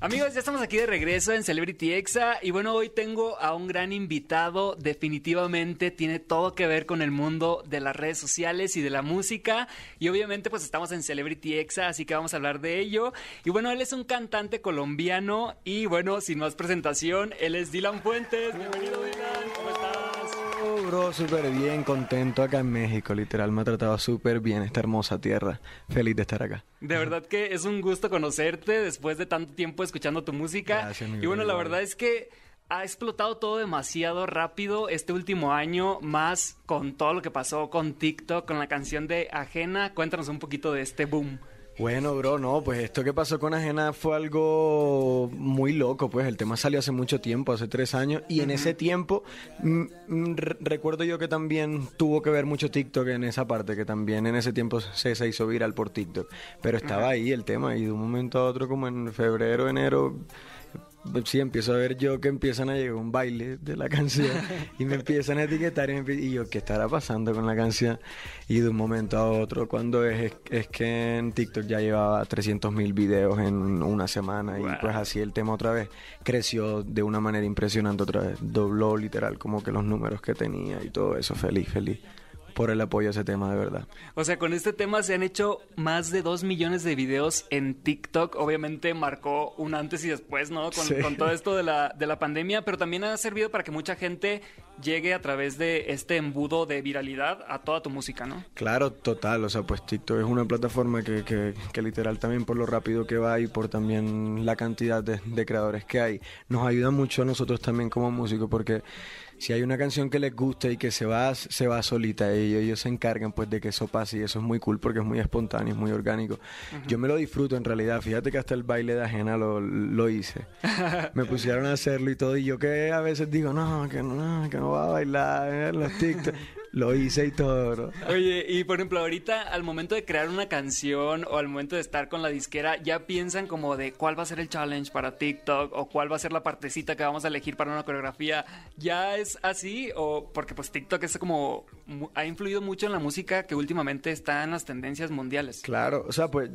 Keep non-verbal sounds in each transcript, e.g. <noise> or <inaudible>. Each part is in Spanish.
Amigos, ya estamos aquí de regreso en Celebrity Exa y bueno, hoy tengo a un gran invitado, definitivamente tiene todo que ver con el mundo de las redes sociales y de la música y obviamente pues estamos en Celebrity Exa, así que vamos a hablar de ello. Y bueno, él es un cantante colombiano y bueno, sin más presentación, él es Dylan Fuentes. Bienvenido Dylan, bro, súper bien, contento acá en México, literal, me ha tratado súper bien esta hermosa tierra, feliz de estar acá. De verdad que es un gusto conocerte después de tanto tiempo escuchando tu música. Gracias, mi y bueno, la verdad es que ha explotado todo demasiado rápido este último año, más con todo lo que pasó con TikTok, con la canción de Ajena. Cuéntanos un poquito de este boom. Bueno, bro, no, pues esto que pasó con Ajena fue algo muy loco, pues el tema salió hace mucho tiempo, hace tres años, y en ese tiempo mm, mm, re- recuerdo yo que también tuvo que ver mucho TikTok en esa parte, que también en ese tiempo se, se hizo viral por TikTok, pero estaba ahí el tema y de un momento a otro como en febrero, enero... Sí, empiezo a ver yo que empiezan a llegar un baile de la <laughs> canción y me empiezan a etiquetar y, me y yo, ¿qué estará pasando con la canción? Y de un momento a otro, cuando es, es que en TikTok ya llevaba 300 mil videos en una semana y pues así el tema otra vez creció de una manera impresionante otra vez, dobló literal como que los números que tenía y todo eso, feliz, feliz por el apoyo a ese tema de verdad. O sea, con este tema se han hecho más de 2 millones de videos en TikTok. Obviamente marcó un antes y después, ¿no? Con, Sí. con todo esto de la, de la pandemia, pero también ha servido para que mucha gente llegue a través de este embudo de viralidad a toda tu música, ¿no? Claro, total, o sea, pues TikTok es una plataforma que, que, que literal también por lo rápido que va y por también la cantidad de, de creadores que hay, nos ayuda mucho a nosotros también como músicos porque si hay una canción que les gusta y que se va, se va solita y ellos se encargan pues de que eso pase y eso es muy cool porque es muy espontáneo, es muy orgánico. Yo me lo disfruto en realidad, fíjate que hasta el baile de ajena lo, lo hice. <laughs> me pusieron a hacerlo y todo y yo que a veces digo, no, que no, que no va a bailar en los TikTok, lo hice y todo, bro. Oye, y por ejemplo, ahorita al momento de crear una canción o al momento de estar con la disquera, ya piensan como de cuál va a ser el challenge para TikTok o cuál va a ser la partecita que vamos a elegir para una coreografía. ¿Ya es así? O porque pues TikTok es como ha influido mucho en la música que últimamente está en las tendencias mundiales. Claro, o sea, pues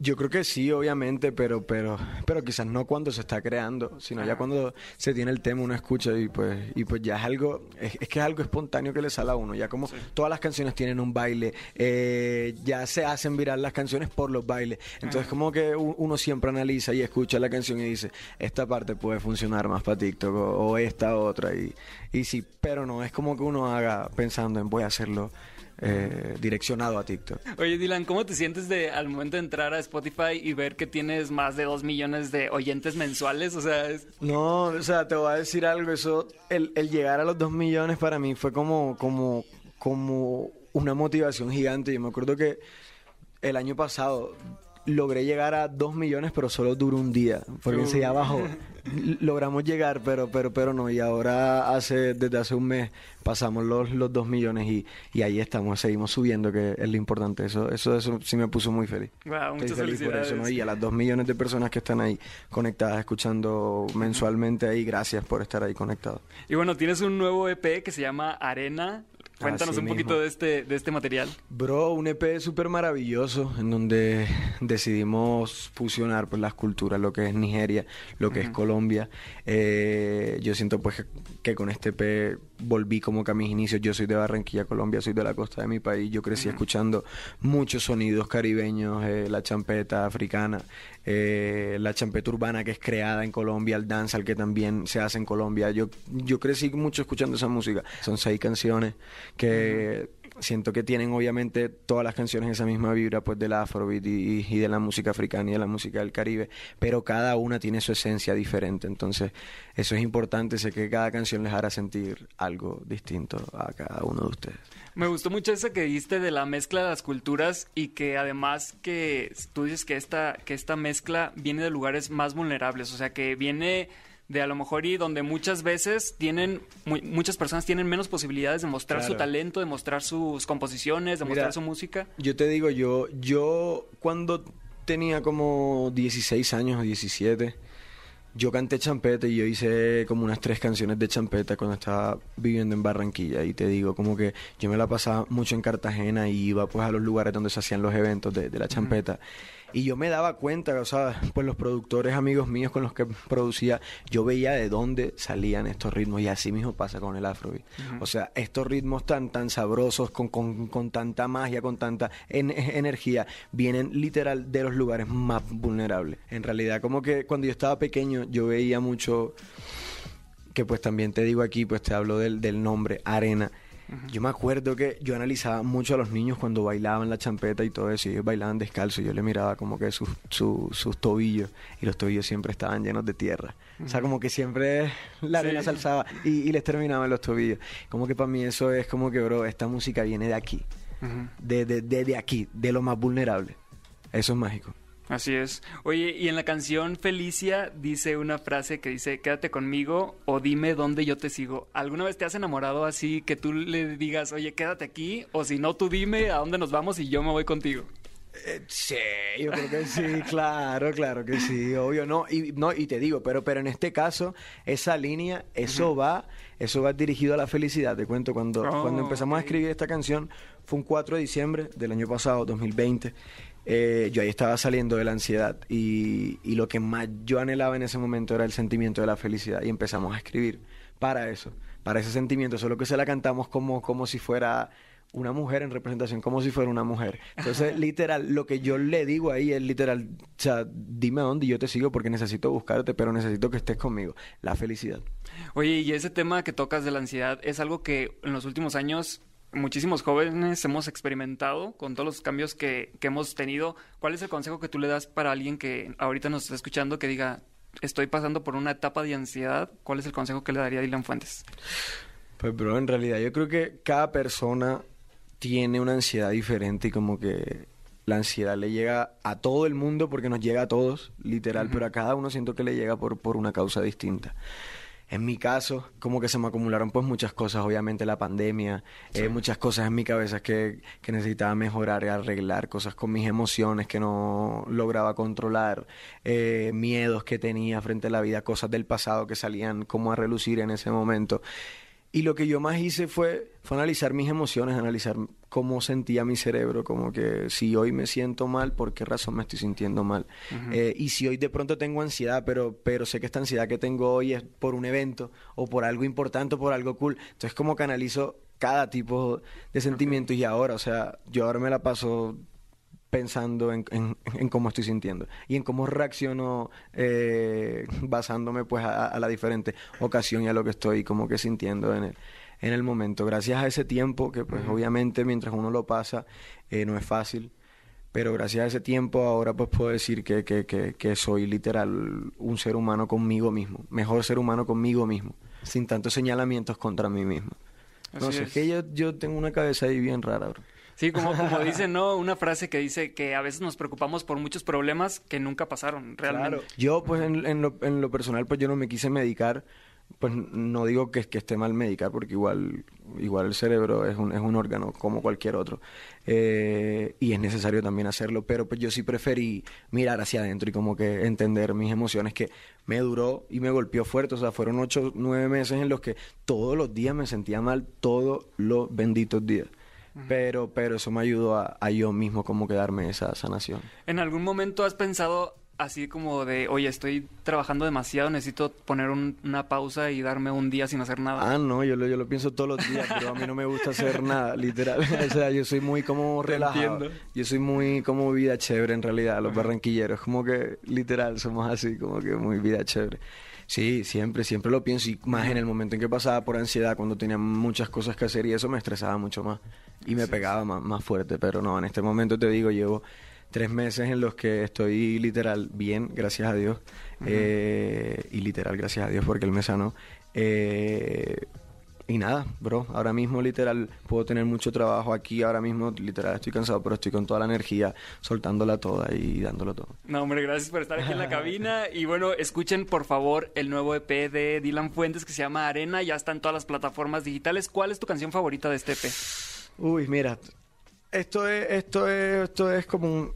yo creo que sí, obviamente, pero pero pero quizás no cuando se está creando, sino ya Ajá. cuando se tiene el tema, uno escucha y pues y pues ya es algo, es, es que es algo espontáneo que le sale a uno, ya como todas las canciones tienen un baile, eh, ya se hacen viral las canciones por los bailes, entonces como que uno siempre analiza y escucha la canción y dice, esta parte puede funcionar más para TikTok o, o esta otra y, y sí, pero no, es como que uno haga pensando en voy a hacerlo eh, direccionado a TikTok. Oye, Dylan, ¿cómo te sientes de al momento de entrar a Spotify y ver que tienes más de 2 millones de oyentes mensuales? O sea, es- No, o sea, te voy a decir algo, eso, el, el llegar a los dos millones para mí fue como, como, como una motivación gigante. Yo me acuerdo que el año pasado logré llegar a dos millones, pero solo duró un día, porque enseguida abajo <laughs> logramos llegar, pero, pero, pero no, y ahora hace, desde hace un mes pasamos los, los dos millones y, y ahí estamos, seguimos subiendo, que es lo importante, eso, eso, eso sí me puso muy feliz. Estoy muchas feliz por eso. Y a las dos millones de personas que están ahí conectadas, escuchando mensualmente ahí, gracias por estar ahí conectados. Y bueno, tienes un nuevo EP que se llama Arena. Cuéntanos Así un poquito mismo. de este, de este material. Bro, un EP súper maravilloso en donde decidimos fusionar pues, las culturas, lo que es Nigeria, lo que es Colombia. Eh, yo siento pues que con este EP volví como que a mis inicios. Yo soy de Barranquilla, Colombia, soy de la costa de mi país. Yo crecí escuchando muchos sonidos caribeños, eh, la champeta africana, eh, la champeta urbana que es creada en Colombia, el dancehall que también se hace en Colombia. Yo, yo crecí mucho escuchando esa música. Son seis canciones que siento que tienen obviamente todas las canciones esa misma vibra pues del afrobeat y, de la música africana y de la música del Caribe, pero cada una tiene su esencia diferente, entonces eso es importante, sé que cada canción les hará sentir algo distinto a cada uno de ustedes. Me gustó mucho eso que diste de la mezcla de las culturas y que además que tú dices que esta, que esta mezcla viene de lugares más vulnerables, o sea que viene de a lo mejor y donde muchas veces tienen, mu- muchas personas tienen menos posibilidades de mostrar su talento, de mostrar sus composiciones, de mostrar su música. Yo te digo, yo, yo cuando tenía como 16 años o 17, yo canté champeta y yo hice como unas tres canciones de champeta cuando estaba viviendo en Barranquilla y te digo como que yo me la pasaba mucho en Cartagena y iba pues a los lugares donde se hacían los eventos de, de la champeta. Y yo me daba cuenta, o sea, pues los productores amigos míos con los que producía, yo veía de dónde salían estos ritmos y así mismo pasa con el afrobeat. O sea, estos ritmos tan tan sabrosos, con, con, con tanta magia, con tanta en- energía, vienen literal de los lugares más vulnerables. En realidad, como que cuando yo estaba pequeño, yo veía mucho que pues también te digo aquí, pues te hablo del, del nombre, arena. Yo me acuerdo que yo analizaba mucho a los niños cuando bailaban la champeta y todo eso, y ellos bailaban descalzo, y yo le miraba como que sus, su- sus tobillos, y los tobillos siempre estaban llenos de tierra. O sea, como que siempre la arena Sí. se alzaba y, y les terminaba en los tobillos. Como que para mí eso es como que, bro, esta música viene de aquí, de, de, de, de aquí, de lo más vulnerable. Eso es mágico. Así es. Oye, y en la canción Felicia dice una frase que dice, quédate conmigo o dime dónde yo te sigo. ¿Alguna vez te has enamorado así que tú le digas, oye, quédate aquí? O si no, tú dime a dónde nos vamos y yo me voy contigo. Eh, sí, yo creo que sí, <laughs> claro, claro que sí, obvio, no, y no, y te digo, pero, pero en este caso, esa línea, eso va, eso va dirigido a la felicidad. Te cuento, cuando, Oh, cuando empezamos a escribir esta canción, fue un 4 de diciembre del año pasado, 2020. eh, yo ahí estaba saliendo de la ansiedad y, y lo que más yo anhelaba en ese momento era el sentimiento de la felicidad y empezamos a escribir para eso, para ese sentimiento, solo que se la cantamos como, como si fuera una mujer en representación, como si fuera una mujer. Entonces, literal, lo que yo le digo ahí es literal, o sea, dime a dónde y yo te sigo porque necesito buscarte, pero necesito que estés conmigo. La felicidad. Oye, y ese tema que tocas de la ansiedad es algo que en los últimos años muchísimos jóvenes hemos experimentado con todos los cambios que, que hemos tenido. ¿Cuál es el consejo que tú le das para alguien que ahorita nos está escuchando que diga, estoy pasando por una etapa de ansiedad? ¿Cuál es el consejo que le daría a Dylan Fuentes? Pues, bro, en realidad yo creo que cada persona tiene una ansiedad diferente y como que la ansiedad le llega a todo el mundo porque nos llega a todos, literal, pero a cada uno siento que le llega por, por una causa distinta. En mi caso, como que se me acumularon pues muchas cosas, obviamente la pandemia, eh, muchas cosas en mi cabeza que, que necesitaba mejorar y arreglar, cosas con mis emociones que no lograba controlar, eh, miedos que tenía frente a la vida, cosas del pasado que salían como a relucir en ese momento. Y lo que yo más hice fue, fue analizar mis emociones, analizar cómo sentía mi cerebro, como que si hoy me siento mal, ¿por qué razón me estoy sintiendo mal? Eh, y si hoy de pronto tengo ansiedad, pero, pero sé que esta ansiedad que tengo hoy es por un evento o por algo importante o por algo cool. Entonces como que analizo cada tipo de sentimiento y ahora, o sea, yo ahora me la paso pensando en, en- en cómo estoy sintiendo y en cómo reacciono eh, basándome pues a, a la diferente ocasión y a lo que estoy como que sintiendo en el, en el momento. Gracias a ese tiempo que pues obviamente mientras uno lo pasa eh, no es fácil, pero gracias a ese tiempo ahora pues puedo decir que, que, que, que soy literal un ser humano conmigo mismo, mejor ser humano conmigo mismo, sin tantos señalamientos contra mí mismo. No Así sé, es. es que yo, yo tengo una cabeza ahí bien rara, bro. Sí, como, como dicen, ¿no? Una frase que dice que a veces nos preocupamos por muchos problemas que nunca pasaron, realmente. Claro. Yo, pues, en, en lo, en lo personal, pues yo no me quise medicar. Pues no digo que, que esté mal medicar, porque igual, igual el cerebro es un, es un órgano como cualquier otro. Eh, y es necesario también hacerlo, pero pues yo sí preferí mirar hacia adentro y como que entender mis emociones, que me duró y me golpeó fuerte. O sea, fueron ocho, nueve meses en los que todos los días me sentía mal, todos los benditos días. Pero, pero eso me ayudó a, a yo mismo como que darme esa sanación. ¿En algún momento has pensado así como de, oye, estoy trabajando demasiado, necesito poner un- una pausa y darme un día sin hacer nada? Ah, no, yo lo, yo lo pienso todos los días, pero a mí no me gusta hacer nada, <laughs> literal. O sea, yo soy muy como relajado. Yo soy muy como vida chévere en realidad, los barranquilleros. Como que literal somos así, como que muy vida chévere. Sí, siempre, siempre lo pienso. Y más en el momento en que pasaba por ansiedad, cuando tenía muchas cosas que hacer y eso me estresaba mucho más. Y me pegaba más, más fuerte. Pero no, en este momento te digo, llevo tres meses en los que estoy literal bien, gracias a Dios. Eh, y literal, gracias a Dios porque Él me sanó. Eh, y nada, bro, ahora mismo literal puedo tener mucho trabajo aquí, ahora mismo literal estoy cansado, pero estoy con toda la energía, soltándola toda y dándolo todo. No, hombre, gracias por estar aquí en la <laughs> cabina. Y bueno, escuchen por favor el nuevo EP de Dylan Fuentes que se llama Arena. Ya está en todas las plataformas digitales. ¿Cuál es tu canción favorita de este EP? Uy, mira, esto es, esto es, esto es como un-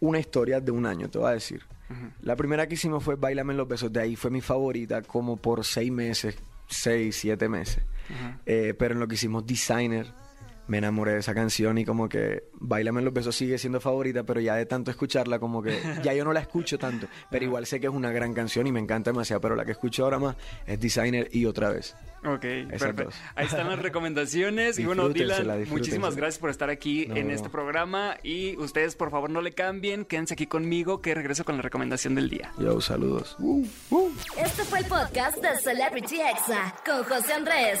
una historia de un año, te voy a decir. La primera que hicimos fue Bailame en los besos. De ahí fue mi favorita como por seis meses, seis, siete meses. Eh, pero en lo que hicimos Designer, me enamoré de esa canción y como que Bailame en los besos sigue siendo favorita, pero ya de tanto escucharla como que <laughs> ya yo no la escucho tanto, pero igual sé que es una gran canción y me encanta demasiado, pero la que escucho ahora más es Designer y otra vez. Ok, perfecto. Ahí están las recomendaciones. y bueno, Dylan, muchísimas gracias por estar aquí en este programa. Y ustedes, por favor, no le cambien. Quédense aquí conmigo que regreso con la recomendación del día. Yo, saludos. Uh, uh. Este fue el podcast de Celebrity Exa con José Andrés.